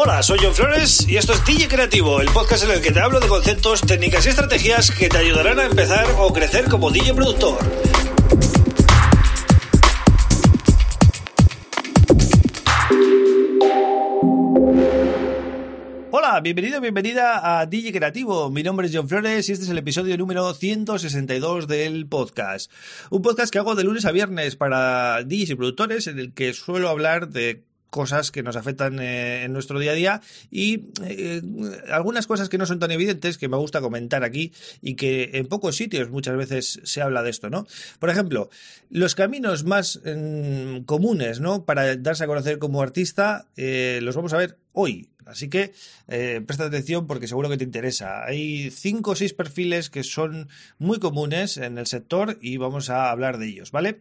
Hola, soy John Flores y esto es DJ Creativo, el podcast en el que te hablo de conceptos, técnicas y estrategias que te ayudarán a empezar o crecer como DJ productor. Hola, bienvenido, bienvenida a DJ Creativo. Mi nombre es John Flores y este es el episodio número 162 del podcast. Un podcast que hago de lunes a viernes para DJs y productores en el que suelo hablar de cosas que nos afectan eh, en nuestro día a día y eh, algunas cosas que no son tan evidentes que me gusta comentar aquí y que en pocos sitios muchas veces se habla de esto, ¿no? Por ejemplo, los caminos más mm, comunes, ¿no? Para darse a conocer como artista, eh, los vamos a ver hoy. Así que presta atención porque seguro que te interesa. Hay cinco o seis perfiles que son muy comunes en el sector y vamos a hablar de ellos, ¿vale?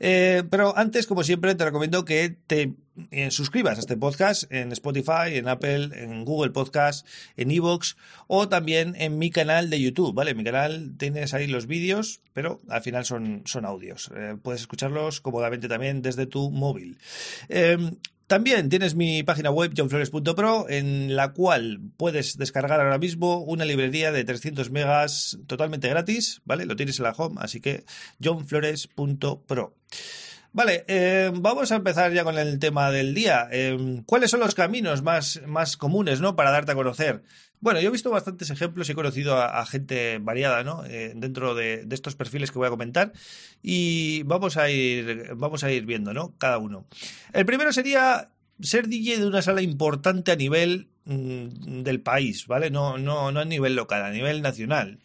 Pero antes, como siempre, te recomiendo que te eh, suscribas a este podcast en Spotify, en Apple, en Google Podcast, en Evox o también en mi canal de YouTube, ¿vale? En mi canal tienes ahí los vídeos, pero al final son, son audios. puedes escucharlos cómodamente también desde tu móvil. También tienes mi página web johnflores.pro en la cual puedes descargar ahora mismo una librería de 300 megas totalmente gratis, ¿vale? Lo tienes en la home, así que johnflores.pro. Vale, eh, vamos a empezar ya con el tema del día. Eh, ¿Cuáles son los caminos más, más comunes ¿no? para darte a conocer? Bueno, yo he visto bastantes ejemplos y he conocido a, gente variada, ¿no? Eh, dentro de, estos perfiles que voy a comentar y vamos a ir, vamos a ir viendo, ¿no? Cada uno. El primero sería ser DJ de una sala importante a nivel del país, ¿vale? No, no, no a nivel local, a nivel nacional.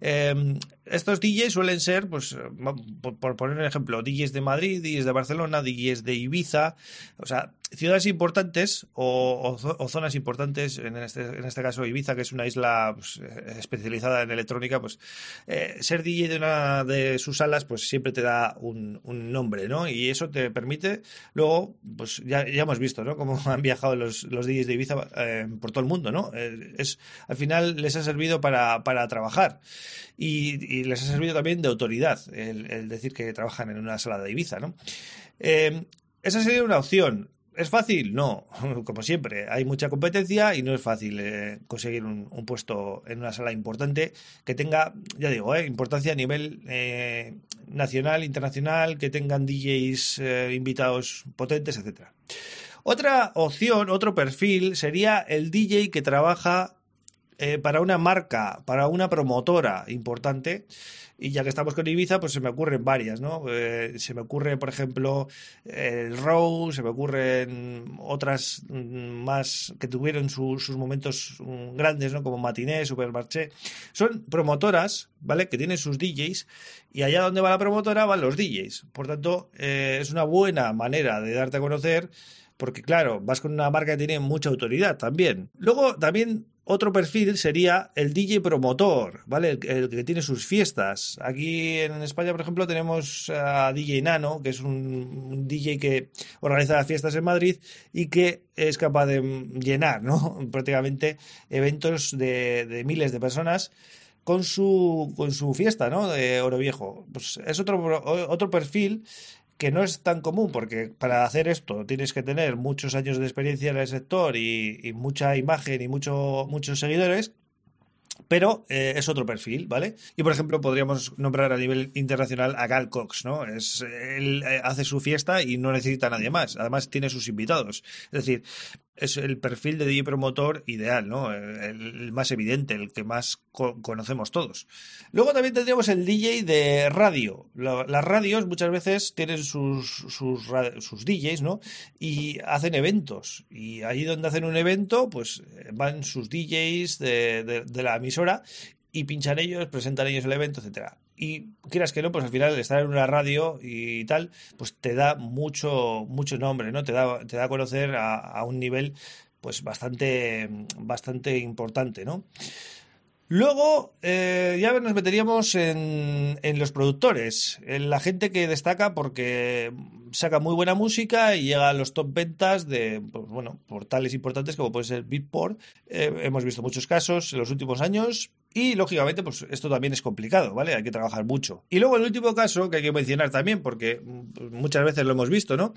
Em, estos DJs suelen ser, pues, por, poner un ejemplo, DJs de Madrid, DJs de Barcelona, DJs de Ibiza, o sea, ciudades importantes o, zonas importantes, en este, en este, caso Ibiza, que es una isla pues, eh, especializada en electrónica, pues eh, ser DJ de una de sus salas, pues siempre te da un, nombre, ¿no? Y eso te permite, luego, pues ya, ya hemos visto, ¿no? Cómo han viajado los, los DJs de Ibiza eh, por todo el mundo, ¿no? es, al final les ha servido para, para trabajar y, les ha servido también de autoridad el, decir que trabajan en una sala de Ibiza, ¿no? esa sería una opción. ¿Es fácil? No, como siempre, hay mucha competencia y no es fácil eh, conseguir un, puesto en una sala importante que tenga, ya digo, eh, importancia a nivel eh, nacional, internacional, que tengan DJs invitados potentes, etc. Otra opción, otro perfil sería el DJ que trabaja para una marca, para una promotora importante y ya que estamos con Ibiza, pues se me ocurren varias, ¿no? Eh, se me ocurre, por ejemplo, el Row, se me ocurren otras mm, más que tuvieron sus momentos mm, grandes, ¿no? Como Matiné, Supermarché. Son promotoras, ¿vale? Que tienen sus DJs y allá donde va la promotora van los DJs. Por tanto, eh, es una buena manera de darte a conocer porque claro, vas con una marca que tiene mucha autoridad también. Luego también otro perfil sería el DJ promotor, ¿vale? El, que tiene sus fiestas. Aquí en España, por ejemplo, tenemos a DJ Nano, que es un, DJ que organiza fiestas en Madrid y que es capaz de llenar, ¿no? Prácticamente eventos de, de miles de personas con su, con su fiesta, ¿no? De Oro Viejo. Pues es otro, otro perfil que no es tan común porque para hacer esto tienes que tener muchos años de experiencia en el sector y, mucha imagen y mucho, muchos seguidores. Pero eh, es otro perfil, ¿vale? Y por ejemplo, podríamos nombrar a nivel internacional a Gal Cox, ¿no? Es, él eh, hace su fiesta y no necesita a nadie más. Además, tiene sus invitados. Es decir, es el perfil de DJ promotor ideal, ¿no? El, más evidente, el que más conocemos todos. Luego también tendríamos el DJ de radio. las radios muchas veces tienen sus, sus, sus, DJs, ¿no? Y hacen eventos. Y ahí donde hacen un evento, pues van sus DJs de, de la emisora y pinchan ellos, presentan ellos el evento, etcétera y quieras que no, pues al final estar en una radio y tal, pues te da mucho, mucho nombre, ¿no? Te da, te da a conocer a, un nivel pues bastante, bastante importante, ¿no? Luego eh, ya nos meteríamos en, en, los productores, en la gente que destaca porque saca muy buena música y llega a los top ventas de pues, bueno, portales importantes como puede ser Beatport. Eh, hemos visto muchos casos en los últimos años y lógicamente pues esto también es complicado, ¿vale? Hay que trabajar mucho. Y luego el último caso que hay que mencionar también porque pues, muchas veces lo hemos visto, ¿no?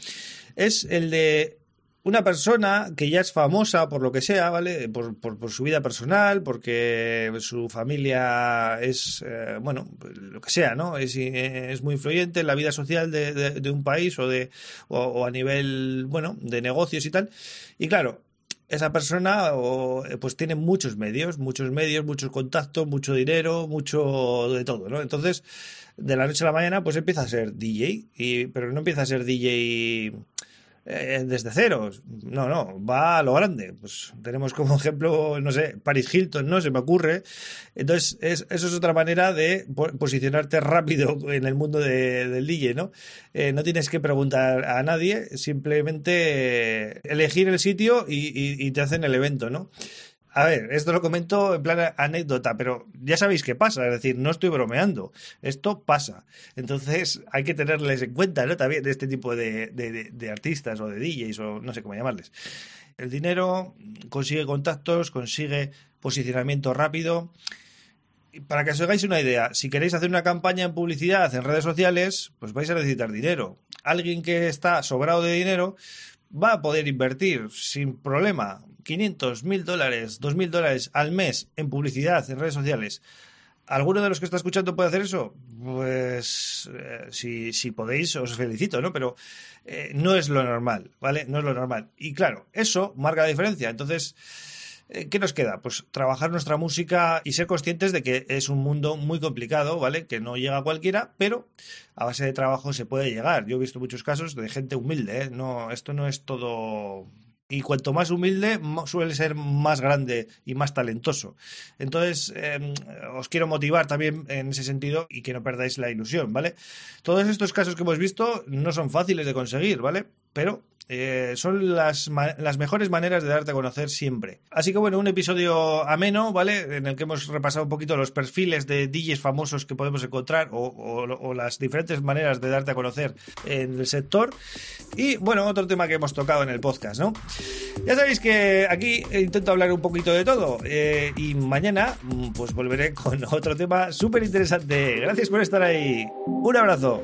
Es el de una persona que ya es famosa por lo que sea, ¿vale? Por, por, su vida personal, porque su familia es, eh, bueno, lo que sea, ¿no? Es, es, muy influyente en la vida social de, un país o, de, o, a nivel, bueno, de negocios y tal. Y claro, esa persona pues tiene muchos medios, muchos medios, muchos contactos, mucho dinero, mucho de todo, ¿no? Entonces, de la noche a la mañana, pues empieza a ser DJ, y, pero no empieza a ser DJ eh, desde cero. No, no, va a lo grande. Pues tenemos como ejemplo, no sé, Paris Hilton, ¿no? Se me ocurre. Entonces, eso es otra manera de posicionarte rápido en el mundo del DJ, ¿no? Eh, no tienes que preguntar a nadie, simplemente elegir el sitio y, y te hacen el evento, ¿no? A ver, esto lo comento en plan anécdota, pero ya sabéis qué pasa, es decir, no estoy bromeando, esto pasa. Entonces hay que tenerles en cuenta, ¿no? También este tipo de, de artistas o de DJs o no sé cómo llamarles. El dinero consigue contactos, consigue posicionamiento rápido. Para que os hagáis una idea, si queréis hacer una campaña en publicidad en redes sociales, pues vais a necesitar dinero. Alguien que está sobrado de dinero va a poder invertir sin problema 500, 1000 dólares, 2000 dólares al mes en publicidad en redes sociales. ¿Alguno de los que está escuchando puede hacer eso? Pues eh, si, si, podéis, os felicito, ¿no? Pero eh, no es lo normal, ¿vale? No es lo normal. Y claro, eso marca la diferencia. Entonces, eh, ¿Qué nos queda? Pues trabajar nuestra música y ser conscientes de que es un mundo muy complicado, ¿vale? Que no llega a cualquiera, pero a base de trabajo se puede llegar. Yo he visto muchos casos de gente humilde, ¿eh? No, esto no es todo y cuanto más humilde suele ser más grande y más talentoso. Entonces, em, os quiero motivar también en ese sentido y que no perdáis la ilusión, ¿vale? Todos estos casos que hemos visto no son fáciles de conseguir, ¿vale? Pero eh, son las, las, mejores maneras de darte a conocer siempre. Así que bueno, un episodio ameno, ¿vale? En el que hemos repasado un poquito los perfiles de DJs famosos que podemos encontrar o, las diferentes maneras de darte a conocer en el sector. Y bueno, otro tema que hemos tocado en el podcast, ¿no? Ya sabéis que aquí intento hablar un poquito de todo eh, y mañana mm, pues volveré con otro tema súper interesante. Gracias por estar ahí. Un abrazo.